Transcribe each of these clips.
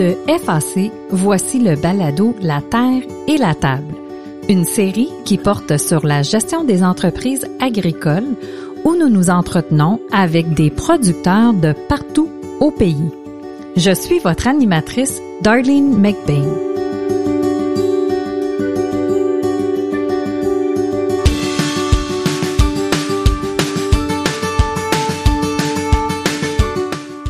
De FAC, voici le balado La Terre et la Table, une série qui porte sur la gestion des entreprises agricoles où nous nous entretenons avec des producteurs de partout au pays. Je suis votre animatrice, Darlene McBain.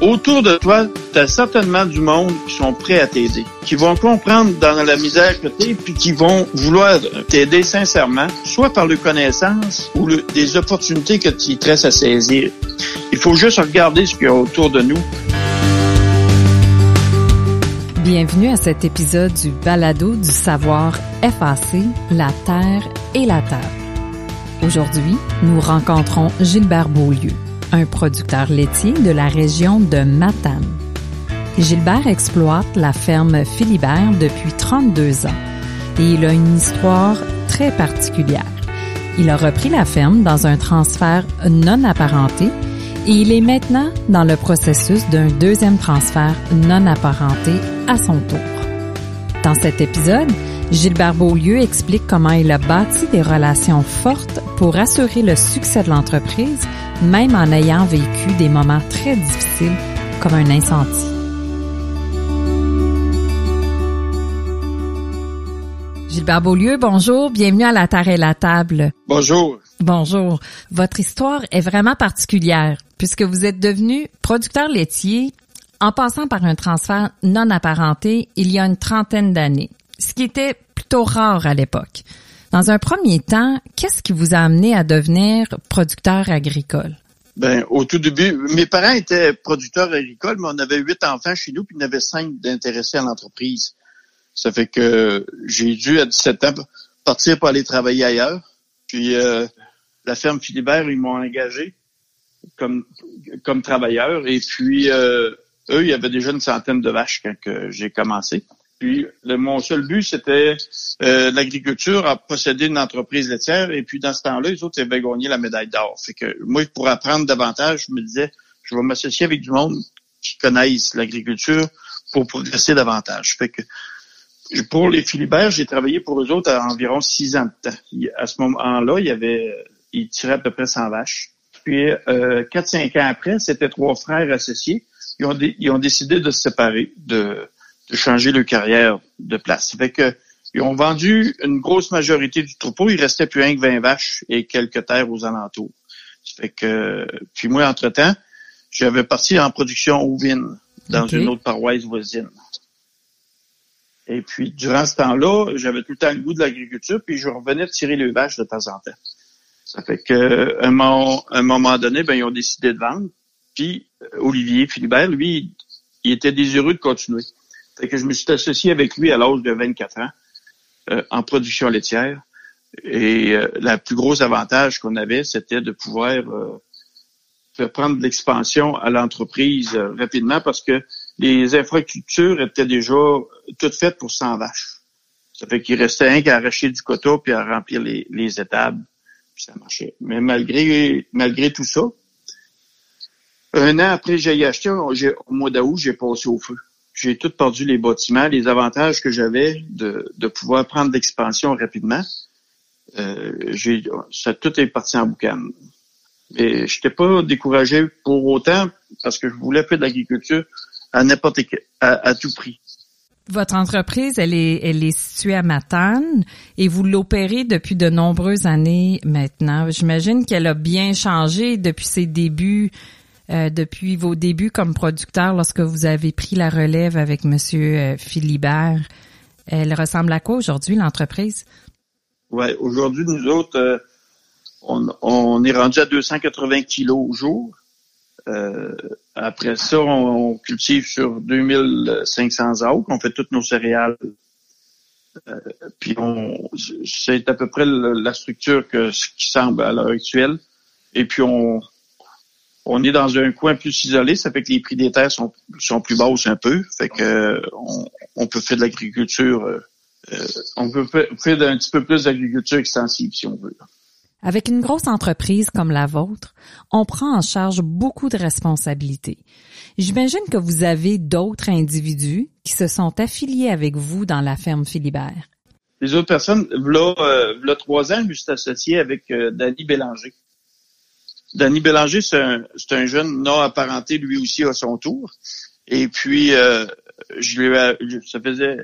Autour de toi, tu as certainement du monde qui sont prêts à t'aider, qui vont comprendre dans la misère que tu es, puis qui vont vouloir t'aider sincèrement, soit par le connaissance ou des opportunités que tu te restes à saisir. Il faut juste regarder ce qu'il y a autour de nous. Bienvenue à cet épisode du Balado du savoir FAC, la Terre et la Table. Aujourd'hui, nous rencontrons Gilbert Beaulieu un producteur laitier de la région de Matane. Gilbert exploite la ferme Philibert depuis 32 ans et il a une histoire très particulière. Il a repris la ferme dans un transfert non apparenté et il est maintenant dans le processus d'un deuxième transfert non apparenté à son tour. Dans cet épisode, Gilbert Beaulieu explique comment il a bâti des relations fortes pour assurer le succès de l'entreprise même en ayant vécu des moments très difficiles comme un incendie. Gilbert Beaulieu, bonjour, bienvenue à la Terre et la Table. Bonjour. Bonjour. Votre histoire est vraiment particulière puisque vous êtes devenu producteur laitier en passant par un transfert non apparenté il y a une trentaine d'années, ce qui était plutôt rare à l'époque. Dans un premier temps, qu'est-ce qui vous a amené à devenir producteur agricole? Ben, au tout début, mes parents étaient producteurs agricoles, mais on avait huit enfants chez nous, puis il y avait cinq d'intéressés à l'entreprise. Ça fait que j'ai dû, à 17 ans, partir pour aller travailler ailleurs. Puis euh, la ferme Philibert, ils m'ont engagé comme comme travailleur. Et puis euh, eux, il y avait déjà une centaine de vaches quand j'ai commencé. Puis le, mon seul but, c'était euh, l'agriculture à posséder une entreprise laitière. Et puis dans ce temps-là, les autres avaient gagné la médaille d'or. Fait que moi, pour apprendre davantage, je me disais, je vais m'associer avec du monde qui connaissent l'agriculture pour progresser davantage. Fait que pour les Philibert, j'ai travaillé pour eux autres à environ six ans de temps. À ce moment-là, il y avait, ils tiraient à peu près 100 vaches. Puis euh, quatre, cinq ans après, c'était trois frères associés. Ils ont, ils ont décidé de se séparer, de de changer leur carrière de place. Fait que ils ont vendu une grosse majorité du troupeau. Il restait plus rien que 20 vaches et quelques terres aux alentours. Fait que puis moi, entre-temps, j'avais parti en production au vin dans une autre paroisse voisine. Et puis, durant ce temps-là, j'avais tout le temps le goût de l'agriculture, puis je revenais tirer les vaches de temps en temps. Ça fait que un moment, un moment donné, ben, ils ont décidé de vendre. Puis Olivier Philibert, lui, il était désireux de continuer que je me suis associé avec lui à l'âge de 24 ans euh, en production laitière. Et euh, le plus gros avantage qu'on avait, c'était de pouvoir euh, faire prendre de l'expansion à l'entreprise euh, rapidement parce que les infrastructures étaient déjà toutes faites pour 100 vaches. Ça fait qu'il restait un qu'à arracher du coteau puis à remplir les, les étables. Puis ça marchait. Mais malgré malgré tout ça, un an après j'ai acheté, au mois d'août, j'ai passé au feu j'ai tout perdu les bâtiments, les avantages que j'avais de, de pouvoir prendre l'expansion rapidement. Euh, ça tout est parti en boucan. Mais je n'étais pas découragé pour autant parce que je voulais faire de l'agriculture à n'importe à tout prix. Votre entreprise, elle est, elle est située à Matane et vous l'opérez depuis de nombreuses années maintenant. J'imagine qu'elle a bien changé depuis ses débuts euh, depuis vos débuts comme producteur lorsque vous avez pris la relève avec Monsieur euh, Philibert. Elle ressemble à quoi aujourd'hui l'entreprise? Ouais, aujourd'hui nous autres, euh, on, est rendu à 280 kilos au jour. après ça, on, cultive sur 2500 acres. On fait toutes nos céréales. puis on, c'est à peu près la structure que ce qui semble à l'heure actuelle. Et puis on, on est dans un coin plus isolé, ça fait que les prix des terres sont, sont plus basses un peu. Fait que on, peut faire de l'agriculture, euh, euh, on peut faire un petit peu plus d'agriculture extensive si on veut. Avec une grosse entreprise comme la vôtre, on prend en charge beaucoup de responsabilités. J'imagine que vous avez d'autres individus qui qui se sont affiliés avec vous dans la ferme Philibert? Les autres personnes, là, euh, trois ans, je me suis associé avec euh, Danny Bélanger. Danny Bélanger, c'est un, un, jeune non apparenté, lui aussi, à son tour. Et puis, euh, je lui ça faisait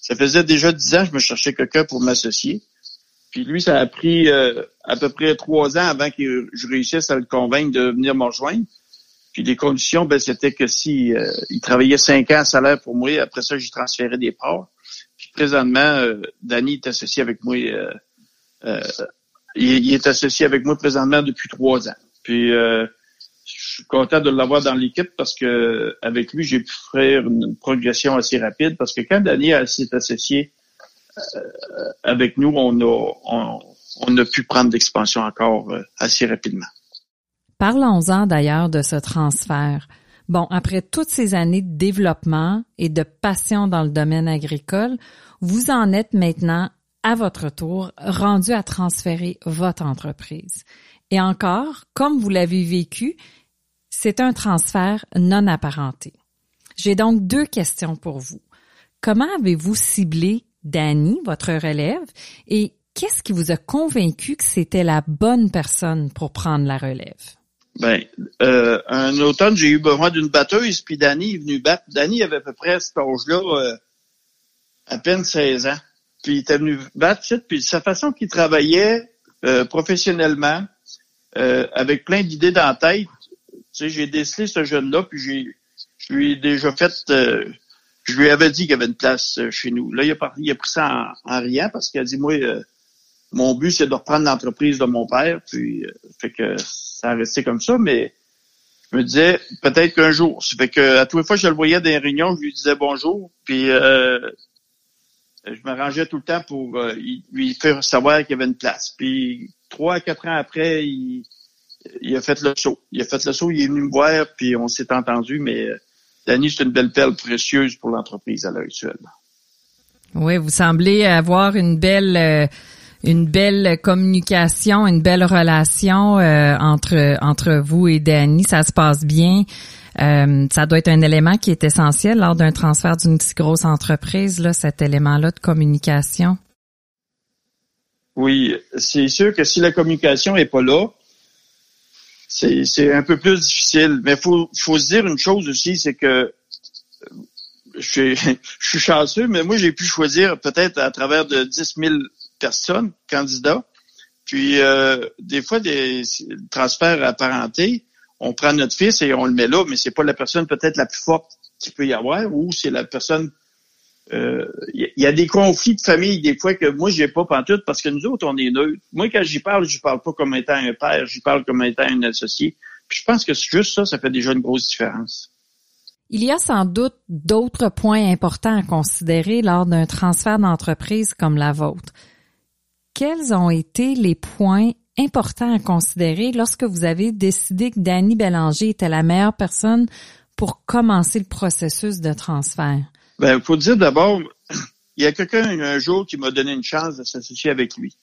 ça faisait déjà dix ans que je me cherchais quelqu'un pour m'associer. Puis lui, ça a pris euh, à peu près trois ans avant que je réussisse à le convaincre de venir me rejoindre. Puis les conditions, ben, c'était que si euh, il travaillait cinq ans à salaire pour moi, après ça, j'y transférais des parts. Puis présentement, euh, Danny est associé avec moi. Euh, il, est associé avec moi présentement depuis trois ans. Puis je suis content de l'avoir dans l'équipe parce que avec lui, j'ai pu faire une progression assez rapide. Parce que quand Danny s'est associé avec nous, on a, on, on a pu prendre l'expansion encore assez rapidement. Parlons-en d'ailleurs de ce transfert. Bon, après toutes ces années de développement et de passion dans le domaine agricole, vous en êtes maintenant, à votre tour, rendu à transférer votre entreprise. Et encore, comme vous l'avez vécu, c'est un transfert non apparenté. J'ai donc deux questions pour vous. Comment avez-vous ciblé Danny, votre relève, et qu'est-ce qui vous a convaincu que c'était la bonne personne pour prendre la relève? Ben, euh, un automne, j'ai eu besoin d'une batteuse, puis Danny est venu battre. Danny avait à peu près à cet âge-là euh, à peine 16 ans. Puis il était venu battre, puis sa façon qu'il travaillait euh, professionnellement, avec plein d'idées dans la tête, tu sais, j'ai décelé ce jeune-là, puis j'ai je lui ai déjà fait je lui avais dit qu'il y avait une place chez nous. Là, il a, il a pris ça en, en riant parce qu'il a dit, moi, mon but, c'est de reprendre l'entreprise de mon père. Puis, fait que ça a resté comme ça, mais je me disais peut-être qu'un jour. Ça fait que à toutes les fois que je le voyais dans les réunions, je lui disais bonjour, puis euh, je m'arrangeais tout le temps pour euh, lui faire savoir qu'il y avait une place. Puis trois à quatre ans après, il, a fait le saut. Il a fait le saut, il est venu me voir, puis on s'est entendu, mais euh, Danny, c'est une belle perle précieuse pour l'entreprise à l'heure actuelle. Oui, vous semblez avoir une belle une belle communication, une belle relation euh, entre entre vous et Danny. Ça se passe bien. Euh, ça doit être un élément qui est essentiel lors d'un transfert d'une si grosse entreprise, là, cet élément-là de communication. Oui, c'est sûr que si la communication est pas là, c'est un peu plus difficile. Mais faut faut se dire une chose aussi, c'est que je, je suis chanceux, mais moi j'ai pu choisir peut-être à travers de 10 000 personnes, candidats. Puis euh, des fois, des transferts apparentés, on prend notre fils et on le met là, mais c'est pas la personne peut-être la plus forte qu'il peut y avoir, ou c'est la personne. Il euh, y, a des conflits de famille des fois que moi j'ai pas pantoute parce que nous autres on est neutres. Moi quand j'y parle, je parle pas comme étant un père, j'y parle comme étant un associé. Puis je pense que juste ça, ça fait déjà une grosse différence. Il y a sans doute d'autres points importants à considérer lors d'un transfert d'entreprise comme la vôtre quels ont été les points importants à considérer lorsque vous avez décidé que Danny Bélanger était la meilleure personne pour commencer le processus de transfert? Ben, faut dire d'abord, il y a quelqu'un un jour qui m'a donné une chance de s'associer avec lui.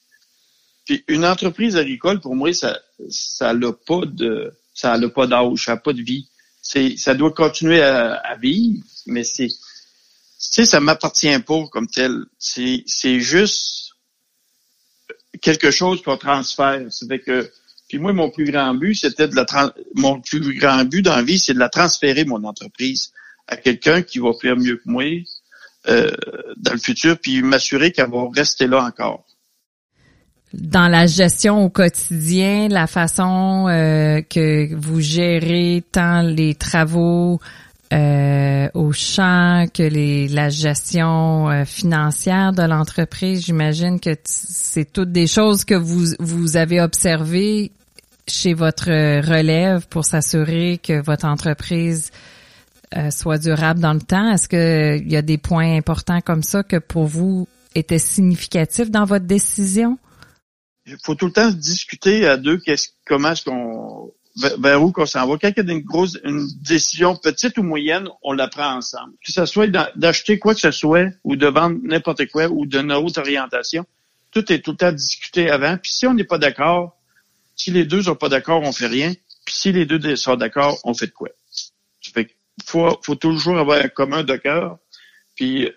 Puis une entreprise agricole, pour moi, ça, ça n'a pas de, ça n'a pas d'âge, ça n'a pas de vie. C'est, ça doit continuer à, à vivre, mais c'est, tu sais, ça m'appartient pas comme tel. C'est, c'est juste quelque chose qu'on transfère. C'est que puis moi, mon plus grand but, c'était de la mon plus grand but dans vie, c'est de la transférer mon entreprise à quelqu'un qui va faire mieux que moi euh, dans le futur, puis m'assurer qu'elle va rester là encore. Dans la gestion au quotidien, la façon euh, que vous gérez tant les travaux euh, au champ que les, la gestion euh, financière de l'entreprise. J'imagine que c'est toutes des choses que vous, vous avez observées chez votre relève pour s'assurer que votre entreprise euh, soit durable dans le temps. Est-ce qu'il y a des points importants comme ça que pour vous étaient significatifs dans votre décision? Il faut tout le temps discuter à deux qu'est-ce, comment est-ce qu'on vers où qu'on s'en va? Quand il y a une grosse une décision petite ou moyenne, on la prend ensemble. Que ce soit d'acheter quoi que ce soit ou de vendre n'importe quoi ou d'une autre orientation, tout est tout le temps discuté avant. Puis si on n'est pas d'accord, si les deux sont pas d'accord, on fait rien. Puis si les deux sont d'accord, on fait de quoi? Ça fait faut, faut toujours avoir un commun de cœur. Puis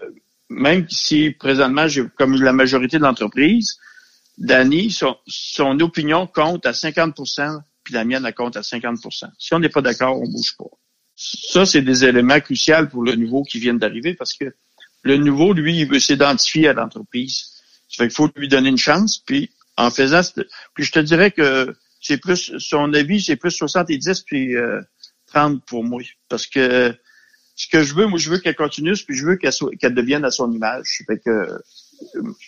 même si présentement, j'ai comme la majorité de l'entreprise, Danny, son, son, opinion compte à 50 puis la mienne, elle compte à 50% Si on n'est pas d'accord, on bouge pas. Ça, c'est des éléments cruciaux pour le nouveau qui vient d'arriver parce que le nouveau, lui, il veut s'identifier à l'entreprise. Ça fait qu'il faut lui donner une chance, puis en faisant... Puis je te dirais que c'est plus... Son avis, c'est plus 70 puis 30 euh, pour moi. Parce que ce que je veux, moi, je veux qu'elle continue, puis je veux qu'elle devienne à son image. Fait que euh,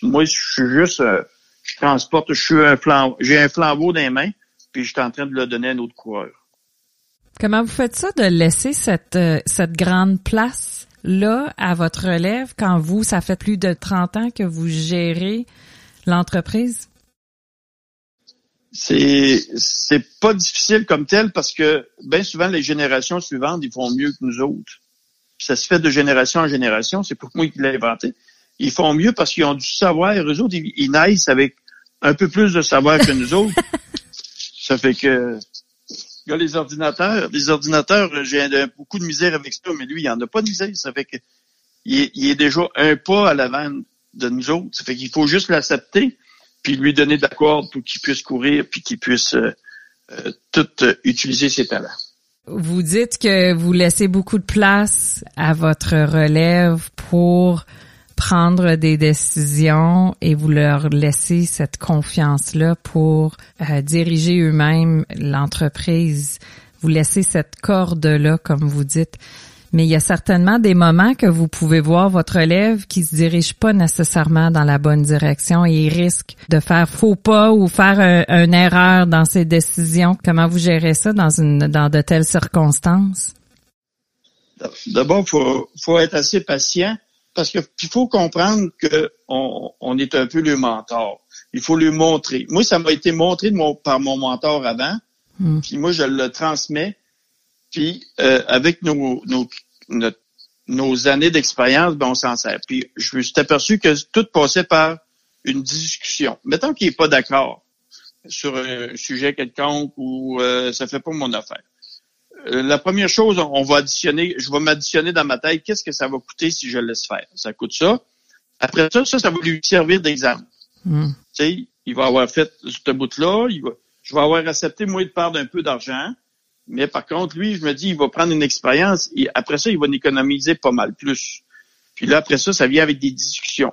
moi, je suis juste... Euh, je transporte, je suis un flambeau, j'ai un flambeau dans les mains, puis je suis en train de le donner à un autre coureur. Comment vous faites ça de laisser cette, cette grande place là à votre relève quand vous, ça fait plus de 30 ans que vous gérez l'entreprise? C'est c'est pas difficile comme tel parce que bien souvent les générations suivantes ils font mieux que nous autres. ça se fait de génération en génération. C'est pour moi qui l'ai inventé. Ils font mieux parce qu'ils ont du savoir. Eux autres, ils, ils naissent avec un peu plus de savoir que nous autres. ça fait que a les ordinateurs. Les ordinateurs, j'ai beaucoup de misère avec ça, mais lui, il en a pas de misère. Ça fait que il est, déjà un pas à l'avant de nous autres. Ça fait qu'il faut juste l'accepter, puis lui donner d'accord pour qu'il puisse courir, puis qu'il puisse euh, euh, tout euh, utiliser ses talents. Vous dites que vous laissez beaucoup de place à votre relève pour prendre des décisions et vous leur laissez cette confiance-là pour euh, diriger eux-mêmes l'entreprise. Vous laissez cette corde-là, comme vous dites. Mais il y a certainement des moments que vous pouvez voir votre élève qui se dirige pas nécessairement dans la bonne direction et il risque de faire faux pas ou faire une erreur dans ses décisions. Comment vous gérez ça dans une dans de telles circonstances? D'abord, faut faut être assez patient parce qu'il faut comprendre qu'on on est un peu le mentor. Il faut lui montrer. Moi, ça m'a été montré par mon mentor avant, hmm. puis moi, je le transmets. Puis euh, avec nos, nos, nos années d'expérience, ben, on s'en sert. Puis je me suis aperçu que tout passait par une discussion. Mettons qu'il n'est pas d'accord sur un sujet quelconque ou euh, ça fait pas mon affaire. Euh, la première chose, on va additionner, je vais m'additionner dans ma tête, qu'est-ce que ça va coûter si je laisse faire? Ça coûte ça. Après ça, ça, ça va lui servir d'exemple. Hmm. Tu sais, il va avoir fait ce bout-là, il va, je vais avoir accepté, moi, de perdre un peu d'argent. Mais par contre, lui, je me dis, il va prendre une expérience et après ça, il va en économiser pas mal plus. Puis là, après ça, ça vient avec des discussions.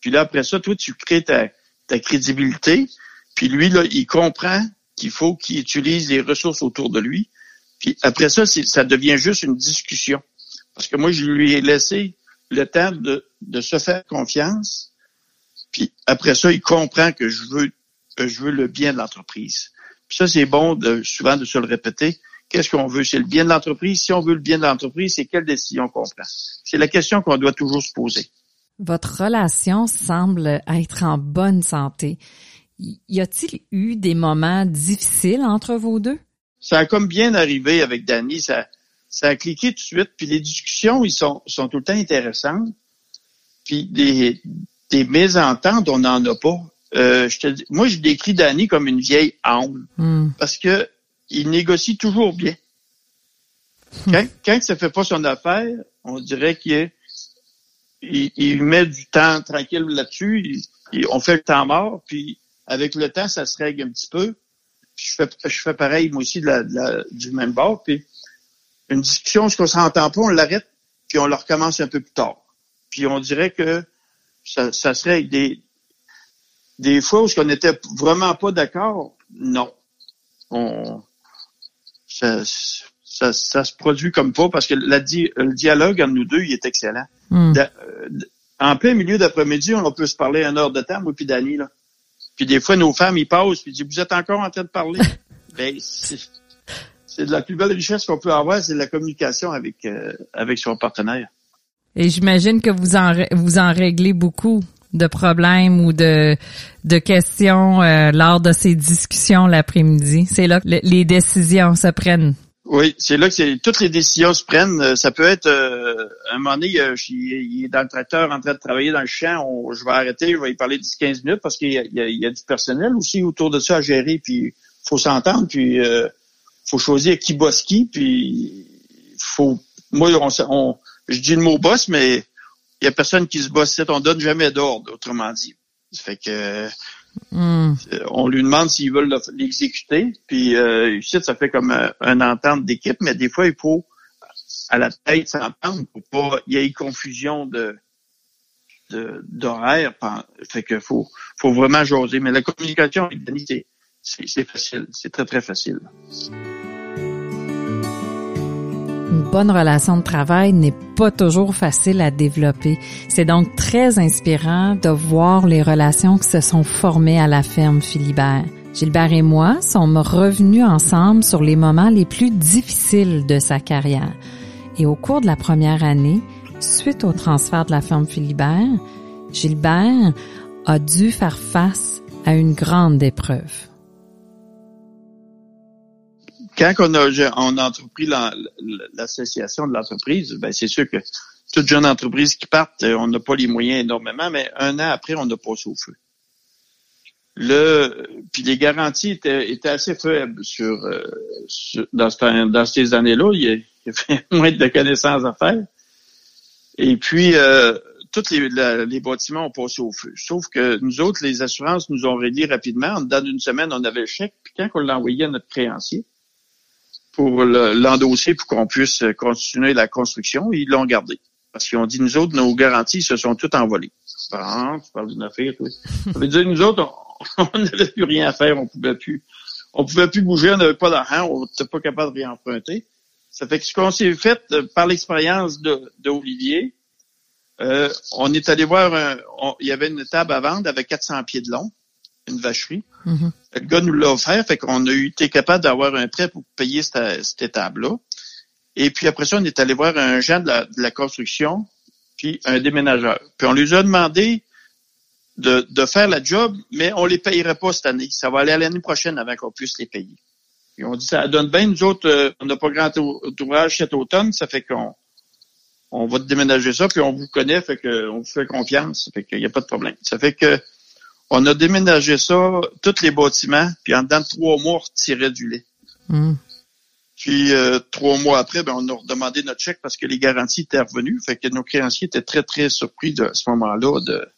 Puis là, après ça, toi, tu crées ta, ta crédibilité. Puis lui, là, il comprend qu'il faut qu'il utilise les ressources autour de lui. Puis après ça, ça devient juste une discussion. Parce que moi, je lui ai laissé le temps de, de se faire confiance. Puis après ça, il comprend que je veux, que je veux le bien de l'entreprise. Puis ça, c'est bon de, souvent de se le répéter. Qu'est-ce qu'on veut? C'est le bien de l'entreprise. Si on veut le bien de l'entreprise, c'est quelle décision qu'on prend? C'est la question qu'on doit toujours se poser. Votre relation semble être en bonne santé. Y a-t-il eu des moments difficiles entre vous deux? Ça a comme bien arrivé avec Danny. Ça, ça a cliqué tout de suite. Puis les discussions, ils sont, sont tout le temps intéressantes. Puis des, des mésententes, on n'en a pas. Euh, je te dis, moi, je décris Danny comme une vieille âme hmm. parce que il négocie toujours bien. Hmm. Quand, quand ça fait pas son affaire, on dirait qu'il il, il, met du temps tranquille là-dessus. on fait le temps mort, puis avec le temps, ça se règle un petit peu je fais, je fais pareil, moi aussi, de la, du même bord. Puis une discussion, ce qu'on s'entend pas, on l'arrête, puis on le recommence un peu plus tard. Puis on dirait que ça, ça serait des, des fois où on n'était vraiment pas d'accord. Non. On, ça, ça, ça, se produit comme pas parce que la, le dialogue entre nous deux, il est excellent. Hmm. Euh, en plein milieu d'après-midi, on peut se parler un heure de temps, moi puis Dani, là. Puis des fois, nos femmes, ils passent, puis ils disent, vous êtes encore en train de parler. ben, c'est de la plus belle richesse qu'on peut avoir, c'est la communication avec, euh, avec son partenaire. Et j'imagine que vous en, vous en réglez beaucoup de problèmes ou de, de questions euh, lors de ces discussions l'après-midi. C'est là que les décisions se prennent. Oui, c'est là que toutes les décisions se prennent. Euh, ça peut être euh, un moment donné, il, est dans le tracteur en train de travailler dans le champ, je vais arrêter, je vais y parler 10-15 minutes parce qu'il y, y, a du personnel aussi autour de ça à gérer, puis faut s'entendre, puis euh, faut choisir qui bosse qui, puis faut moi on, je dis le mot boss, mais il y a personne qui se bosse. On donne jamais d'ordre, autrement dit. Ça fait que hmm. on lui demande s'ils veulent l'exécuter. Puis euh, ça fait comme un, un entente d'équipe, mais des fois, il faut à la tête s'entendre pour pas il y ait confusion de d'horaire. Fait que faut faut vraiment jaser. Mais la communication avec Denis, c'est facile. C'est très, très facile. Bonne relation de travail n'est pas toujours facile à développer. C'est donc très inspirant de voir les relations qui se sont formées à la ferme Philibert. Gilbert et moi sommes revenus ensemble sur les moments les plus difficiles de sa carrière. Et au cours de la première année, suite au transfert de la ferme Philibert, Gilbert a dû faire face à une grande épreuve quand on a, on a entrepris l'association de l'entreprise, ben c'est sûr que toute jeune entreprise qui part, euh, on n'a pas les moyens énormément, mais un an après, on a passé au feu. Le, puis les garanties étaient, étaient assez faibles sur, euh, dans, dans, ces années-là. Il, y avait moins de connaissances à faire. Et puis, euh, tous les, les, bâtiments ont passé au feu. Sauf que nous autres, les assurances nous ont réglé rapidement. Dans une semaine, on avait le chèque. Puis quand on l'a envoyé à notre créancier, pour l'endosser pour qu'on puisse continuer la construction. Ils l'ont gardé. Parce qu'ils ont dit, nous autres, nos garanties se sont toutes envolées. Ah, tu parles d'une affaire, toi. Ça veut dire, nous autres, on n'avait plus rien à faire, on pouvait plus. On pouvait plus bouger, on n'avait pas d'argent, on n'était pas capable de réemprunter. Ça fait que ce qu'on s'est fait euh, par l'expérience d'Olivier, euh, on est allé voir, il y avait une table à vendre avec 400 pieds de long une vacherie. Mm-hmm. Le gars nous l'a offert, fait qu'on a été capable d'avoir un prêt pour payer cette, cette étape-là. Et puis après ça, on est allé voir un gens de la, construction, puis un déménageur. Puis on lui a demandé de, de faire la job, mais on les payerait pas cette année. Ça va aller à l'année prochaine avant qu'on puisse les payer. Puis on dit, ça donne bien, nous autres, euh, on n'a pas grand ouvrage cet automne, ça fait qu'on on va déménager ça, puis on vous connaît, fait qu'on vous fait confiance, fait qu'il n'y a pas de problème. Ça fait que on a déménagé ça, tous les bâtiments, puis en dedans de trois mois, on retirait du lait. Hmm. Puis euh, trois mois après, ben, on a redemandé notre chèque parce que les garanties étaient revenues. Fait que nos créanciers étaient très, très surpris de à ce moment-là de,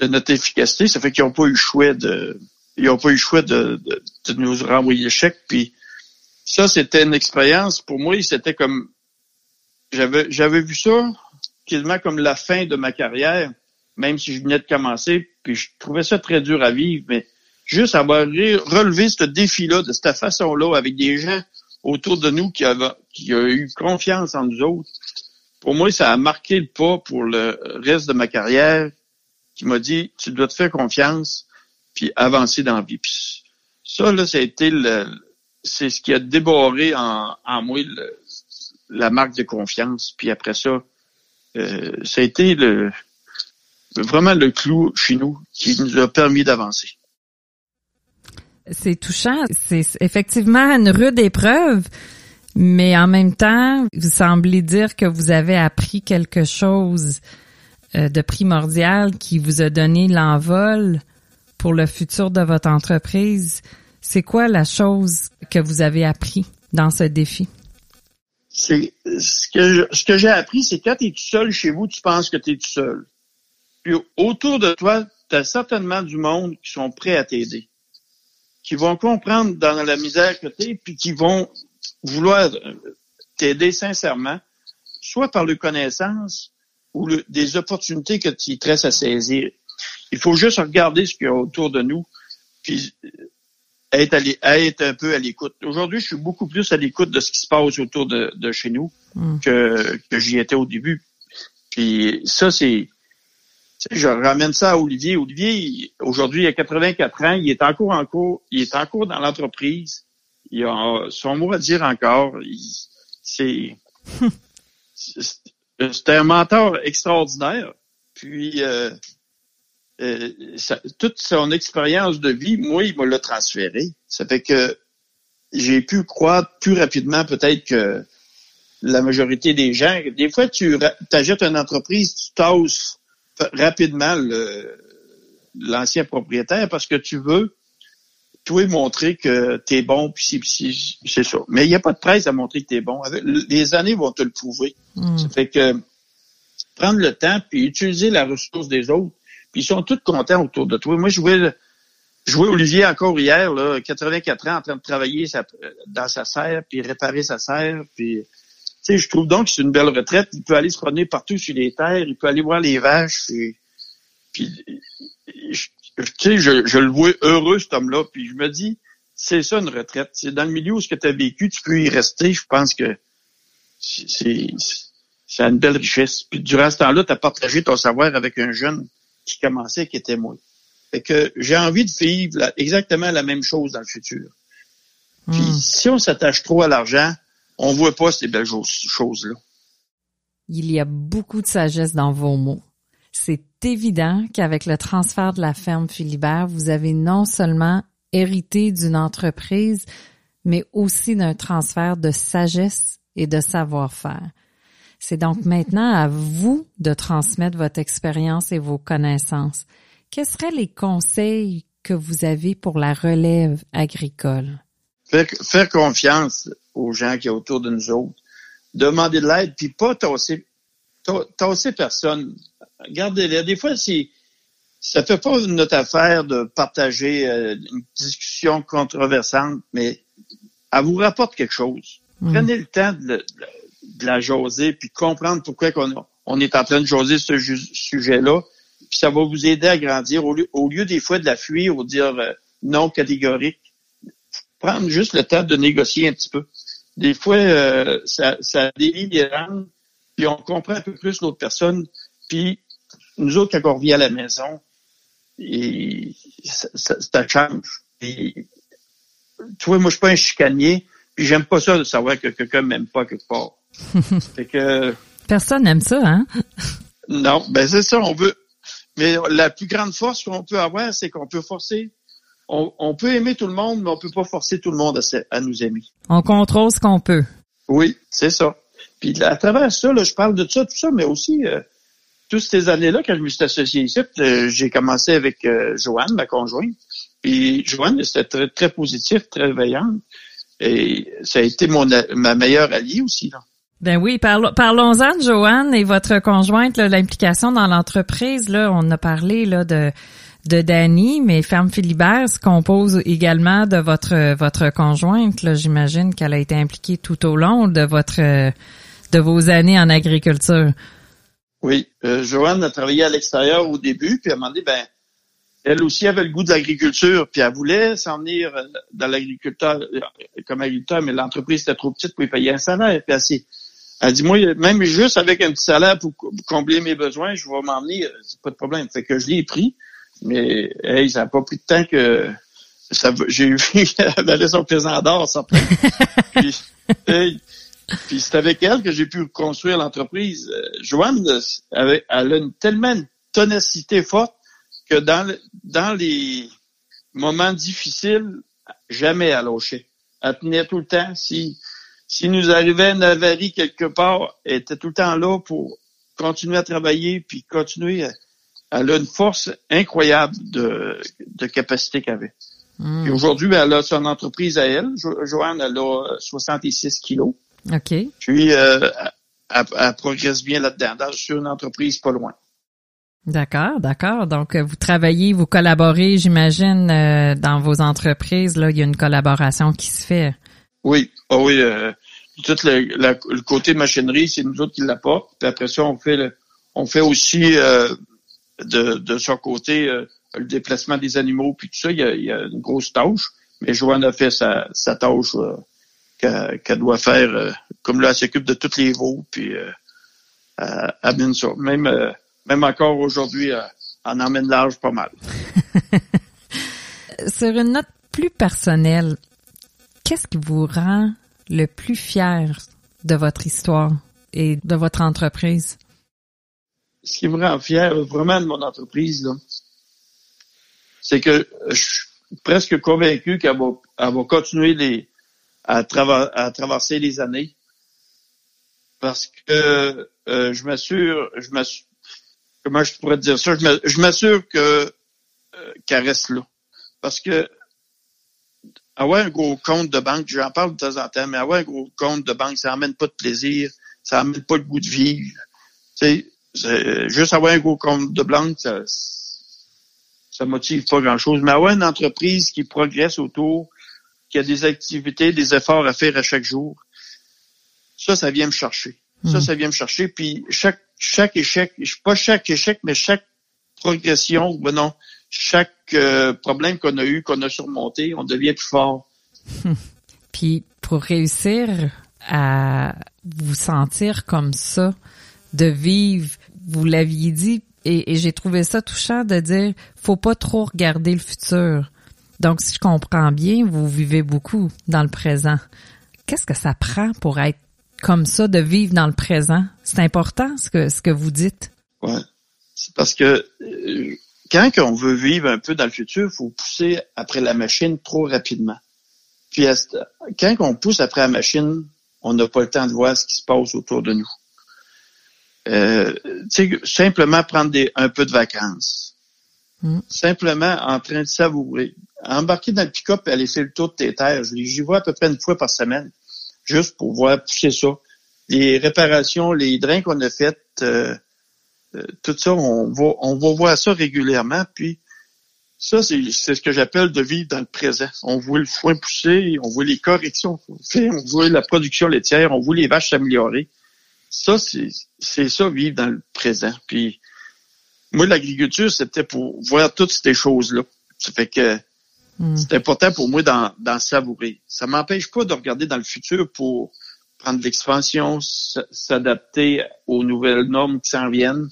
de notre efficacité. Ça fait qu'ils n'ont pas eu le choix de. Ils n'ont pas eu le choix de, de, nous renvoyer le chèque. Puis ça, c'était une expérience. Pour moi, c'était comme j'avais j'avais vu ça quasiment comme la fin de ma carrière même si je venais de commencer, puis je trouvais ça très dur à vivre, mais juste avoir relevé ce défi-là de cette façon-là avec des gens autour de nous qui avaient qui ont eu confiance en nous autres, pour moi, ça a marqué le pas pour le reste de ma carrière, qui m'a dit, tu dois te faire confiance, puis avancer dans la vie. Puis ça, là, ça a été le, c'est ce qui a déboré en, en moi la marque de confiance. Puis après ça, euh, ça a été le, vraiment le clou chez nous qui nous a permis d'avancer. C'est touchant. C'est effectivement une rude épreuve, mais en même temps, vous semblez dire que vous avez appris quelque chose euh, de primordial qui vous a donné l'envol pour le futur de votre entreprise. C'est quoi la chose que vous avez appris dans ce défi? C'est ce que ce que j'ai appris, c'est quand tu es tout seul chez vous, tu penses que tu es tout seul. Puis autour de toi, tu as certainement du monde qui sont prêts à t'aider, qui vont comprendre dans la misère que tu es, puis qui vont vouloir t'aider sincèrement, soit par le connaissance ou des opportunités que tu te restes à saisir. Il faut juste regarder ce qu'il y a autour de nous, puis être, être un peu à l'écoute. Aujourd'hui, je suis beaucoup plus à l'écoute de ce qui se passe autour de, chez nous mm. que, que j'y étais au début. Puis ça, c'est je ramène ça à Olivier. Olivier, aujourd'hui, il a 84 ans, il est encore en cours, il est encore dans l'entreprise. Il a son mot à dire encore. C'est c'était un mentor extraordinaire. Puis euh, euh, toute son expérience de vie, moi, il me l'a transféré. Ça fait que j'ai pu croître plus rapidement peut-être que la majorité des gens. Des fois, tu achètes une entreprise, tu t'oses rapidement l'ancien propriétaire parce que tu veux toi montrer que tu es bon, puis c'est ça. Mais il n'y a pas de presse à montrer que tu es bon. Les années vont te le prouver. Hmm. Ça fait que prendre le temps puis utiliser la ressource des autres. Puis ils sont tous contents autour de toi. Moi, je jouais, je jouais Olivier encore hier, là, 84 ans, en train de travailler dans sa serre, puis réparer sa serre, puis sais, je trouve donc que c'est une belle retraite. Il peut aller se promener partout sur les terres, il peut aller voir les vaches. Et, puis, tu sais, je, je, le vois heureux, cet homme-là. Puis je me dis, c'est ça une retraite. C'est dans le milieu où ce que tu as vécu, tu peux y rester. Je pense que c'est c'est une belle richesse. Puis durant ce temps-là, tu as partagé ton savoir avec un jeune qui commençait, qui était moi. Fait que j'ai envie de vivre exactement la même chose dans le futur. Puis hmm. si on s'attache trop à l'argent, on voit pas ces belles choses-là. Il y a beaucoup de sagesse dans vos mots. C'est évident qu'avec le transfert de la ferme Philibert, vous avez non seulement hérité d'une entreprise, mais aussi d'un transfert de sagesse et de savoir-faire. C'est donc maintenant à vous de transmettre votre expérience et vos connaissances. Quels seraient les conseils que vous avez pour la relève agricole? Faire, confiance aux gens qui sont autour de nous autres. Demander de l'aide, puis pas tasser, tasser personne. Regardez, des fois, si ça fait pas notre affaire de partager euh, une discussion controversante, mais elle vous rapporte quelque chose. Mm. Prenez le temps de, la jaser, puis comprendre pourquoi on, est en train de jaser ce sujet-là. Puis ça va vous aider à grandir. Au lieu, des fois de la fuir ou de dire euh, non catégorique, prendre juste le temps de négocier un petit peu. Des fois, euh, ça, ça délie les rangs, puis on comprend un peu plus l'autre personne. Puis nous autres, quand on revient à la maison, et ça, ça, change. Et, tu vois, moi, je suis pas un chicanier, puis j'aime pas ça de savoir que quelqu'un m'aime pas quelque part. fait que... Personne n'aime ça, hein? non, ben c'est ça, on veut. Mais la plus grande force qu'on peut avoir, c'est qu'on peut forcer on, peut aimer tout le monde, mais on peut pas forcer tout le monde à, nous aimer. On contrôle ce qu'on peut. Oui, c'est ça. Puis à travers ça, je parle de ça, tout ça, mais aussi euh, toutes ces années-là, quand je me suis associé ici, euh, j'ai commencé avec euh, Joanne, ma conjointe. Puis Joanne, c'était très, très positif, très veillante. Et ça a été mon, ma meilleure alliée aussi. Là. Ben oui, parlons-en de Joanne et votre conjointe, l'implication dans l'entreprise. Là, on a parlé là de de Danny, mais Ferme Philibert se compose également de votre votre conjointe. J'imagine qu'elle a été impliquée tout au long de votre de vos années en agriculture. Oui, euh, Joanne a travaillé à l'extérieur au début, puis elle m'a dit ben elle aussi avait le goût de l'agriculture, puis elle voulait s'en venir euh, dans l'agriculteur euh, comme agriculteur, mais l'entreprise était trop petite pour y payer un salaire. Puis elle, elle dit moi même juste avec un petit salaire pour combler mes besoins, je vais m'en venir, c'est pas de problème. Fait que je l'ai pris. Mais hey, ça n'a pas pris de temps que ça j'ai qu'elle allait son plaisant d'or, ça. puis, puis c'est avec elle que j'ai pu construire l'entreprise. Euh, Joanne, elle, a une, tellement une ténacité forte que dans, dans les moments difficiles, jamais elle lâchait. Elle tenait tout le temps. Si, si nous arrivait une avarie quelque part, elle était tout le temps là pour continuer à travailler puis continuer à, elle a une force incroyable de, de capacité qu'elle avait. Hmm. aujourd'hui, ben, elle a son entreprise à elle. Joanne, elle a 66 kilos. OK. Puis, euh, elle, progresse bien là-dedans, dans, sur une entreprise pas loin. D'accord, d'accord. Donc, vous travaillez, vous collaborez, j'imagine, euh, dans vos entreprises. Là, il y a une collaboration qui se fait. Oui, oh oui. Euh, tout le, le, côté machinerie, c'est nous autres qui l'apportent. Puis après ça, on fait, on fait aussi euh, de, de son côté, euh, le déplacement des animaux, puis tout ça, il y a, une grosse tâche. Mais Joanne a fait sa, sa tâche euh, qu'elle doit faire. Euh, comme là, elle s'occupe de toutes les veaux, puis elle amène ça. Même, même encore aujourd'hui, elle en emmène large pas mal. Sur une note plus personnelle, qu'est-ce qui vous rend le plus fier de votre histoire et de votre entreprise? Ce qui me rend fier vraiment de mon entreprise, c'est que je suis presque convaincu qu'elle va, continuer les, à, traverser les années. Parce que euh, je m'assure, je m'assure, comment je pourrais dire ça, je m'assure que euh, qu'elle reste là. Parce que avoir un gros compte de banque, j'en parle de temps en temps, mais avoir un gros compte de banque, ça n'amène pas de plaisir, ça n'amène pas le goût de vivre. Juste avoir un gros compte de blanc, ça, ça motive pas grand-chose. Mais avoir une entreprise qui progresse autour, qui a des activités, des efforts à faire à chaque jour, ça, ça vient me chercher. Ça, hmm. ça vient me chercher. Puis chaque chaque échec, pas chaque échec, mais chaque progression, ben non, chaque euh, problème qu'on a eu, qu'on a surmonté, on devient plus fort. Puis pour réussir à vous sentir comme ça, de vivre, vous l'aviez dit, et, j'ai trouvé ça touchant de dire, faut pas trop regarder le futur. Donc, si je comprends bien, vous vivez beaucoup dans le présent. Qu'est-ce que ça prend pour être comme ça, de vivre dans le présent? C'est important ce que, ce que vous dites. Ouais. C'est parce que euh, quand on veut vivre un peu dans le futur, il faut pousser après la machine trop rapidement. Puis quand on pousse après la machine, on n'a pas le temps de voir ce qui se passe autour de nous. Euh, simplement prendre des, un peu de vacances. Mm. Simplement en train de savourer. Embarquer dans le pick-up et aller faire le tour de tes terres. J'y vois à peu près une fois par semaine, juste pour voir pousser ça. Les réparations, les drains qu'on a faites, euh, euh, tout ça, on va, on va voir ça régulièrement. Puis ça, c'est ce que j'appelle de vivre dans le présent. On voit le foin pousser, on voit les corrections on voit la production laitière, on voit les vaches s'améliorer. Ça, c'est ça, vivre dans le présent. Puis moi, l'agriculture, c'était pour voir toutes ces choses-là. Ça fait que hmm. c'est important pour moi d'en savourer. Ça m'empêche pas de regarder dans le futur pour prendre l'expansion, s'adapter aux nouvelles normes qui s'en viennent.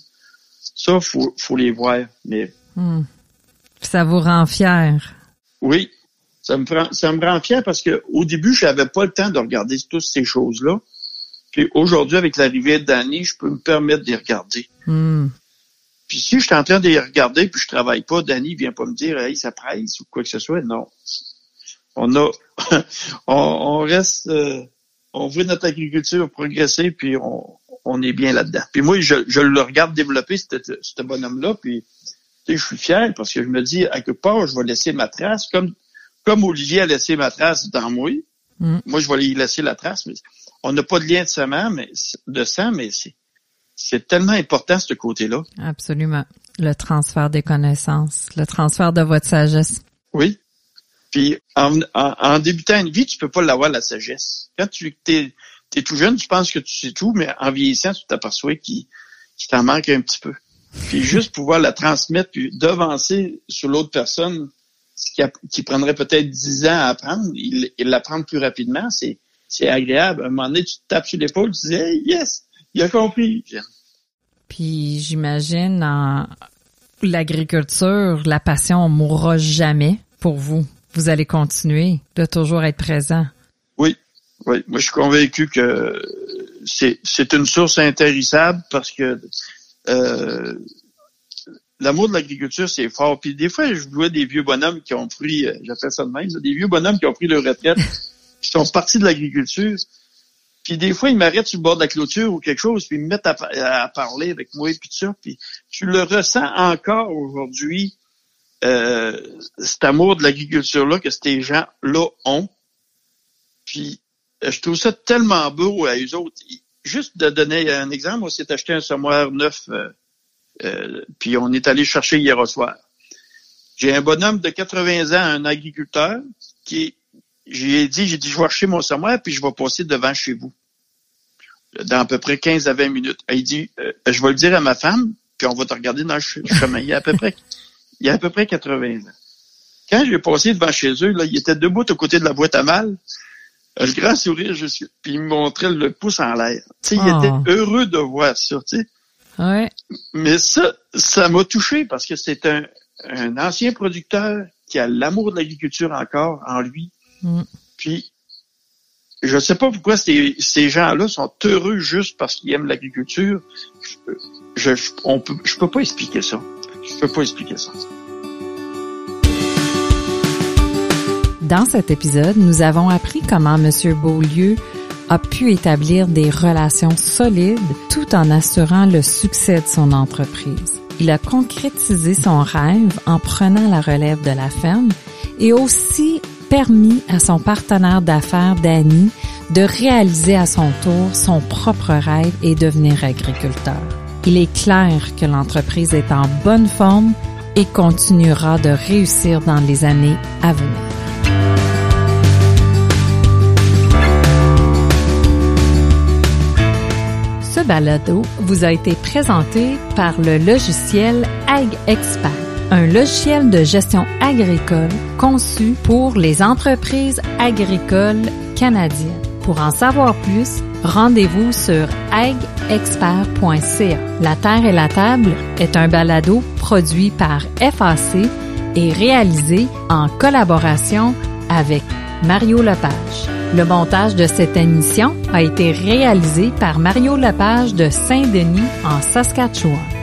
Ça, faut, faut les voir. Mais hmm. Ça vous rend fier. Oui. Ça me, prend, ça me rend fier parce que au début, je n'avais pas le temps de regarder toutes ces choses-là. Puis aujourd'hui, avec l'arrivée d'Annie, je peux me permettre les regarder. Hmm. Puis si je suis en train les regarder puis je travaille pas, Danny vient pas me dire Hey, ça presse ou quoi que ce soit. Non. On a on, reste euh, on voit notre agriculture progresser, puis on, on est bien là-dedans. Puis moi, je, je le regarde développer, ce bonhomme-là, puis je suis fier parce que je me dis, à quelque part, je vais laisser ma trace, comme, comme Olivier a laissé ma trace dans moi. Mm. Moi, je vais y laisser la trace, mais on n'a pas de lien de sang, mais, de sang, mais c'est, c'est tellement important, ce côté-là. Absolument. Le transfert des connaissances, le transfert de votre sagesse. Oui. Puis, en, en, débutant une vie, tu peux pas l'avoir, la sagesse. Quand tu es, es, tout jeune, tu penses que tu sais tout, mais en vieillissant, tu t'aperçois qu'il t'en manque un petit peu puis juste pouvoir la transmettre, puis devancer sur l'autre personne, ce qui, qui prendrait peut-être dix ans à apprendre, il l'apprend plus rapidement, c'est, c'est agréable. À un moment donné, tu te tapes sur l'épaule, tu dis hey, yes, il a compris. Puis j'imagine en l'agriculture, la passion mourra jamais pour vous. Vous allez continuer de toujours être présent. Oui, oui. Moi, je suis convaincu que c'est, c'est une source intéressable parce que euh, l'amour de l'agriculture, c'est fort. Puis des fois, je vois des vieux bonhommes qui ont pris, euh, j'appelle ça de même, des vieux bonhommes qui ont pris leur retraite, qui sont partis de l'agriculture. Puis des fois, ils m'arrêtent sur le bord de la clôture ou quelque chose, puis ils me mettent à, parler avec moi et puis tout ça. Tu le ressens encore aujourd'hui, euh, cet amour de l'agriculture-là que ces gens-là ont. Puis je trouve ça tellement beau à eux autres juste de donner un exemple, on s'est acheté un sommoir neuf, euh, euh, puis on est allé chercher hier au soir. J'ai un bonhomme de 80 ans, un agriculteur, qui j'ai dit, j'ai dit, je vais acheter mon sommoir, puis je vais passer devant chez vous. Dans à peu près 15 à 20 minutes. Il dit, euh, je vais le dire à ma femme, puis on va te regarder dans le chemin. Il y a à peu près, il y a à peu près 80 ans. Quand j'ai passé devant chez eux, là, il était debout à côté de la boîte à mal un grand sourire, je suis, puis il me montrait le pouce en l'air. Tu sais, il était ah. heureux de voir ça, tu sais. Ouais. Mais ça, ça m'a touché parce que c'est un, un ancien producteur qui a l'amour de l'agriculture encore en lui. Mm. Puis, je ne sais pas pourquoi ces, ces gens-là sont heureux juste parce qu'ils aiment l'agriculture. Je, peut, je peux pas expliquer ça. Je peux pas expliquer ça. Dans cet épisode, nous avons appris comment M. Beaulieu a pu établir des relations solides tout en assurant le succès de son entreprise. Il a concrétisé son rêve en prenant la relève de la ferme et aussi permis à son partenaire d'affaires, Danny, de réaliser à son tour son propre rêve et devenir agriculteur. il est clair que l'entreprise est en bonne forme et continuera de réussir dans les années à venir. Ce balado vous a été présenté par le logiciel AgExpert, un logiciel de gestion agricole conçu pour les entreprises agricoles canadiennes. Pour en savoir plus, rendez-vous sur agexpert.ca. La Terre et la Table est un balado produit par FAC et réalisé en collaboration avec Mario Lepage. Le montage de cette émission a été réalisé par Mario Lepage de Saint-Denis en Saskatchewan.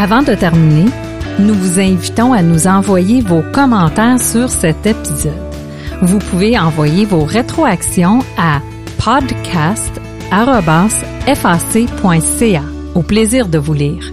Avant de terminer, nous vous invitons à nous envoyer vos commentaires sur cet épisode. Vous pouvez envoyer vos rétroactions à podcast.fac.ca. Au plaisir de vous lire.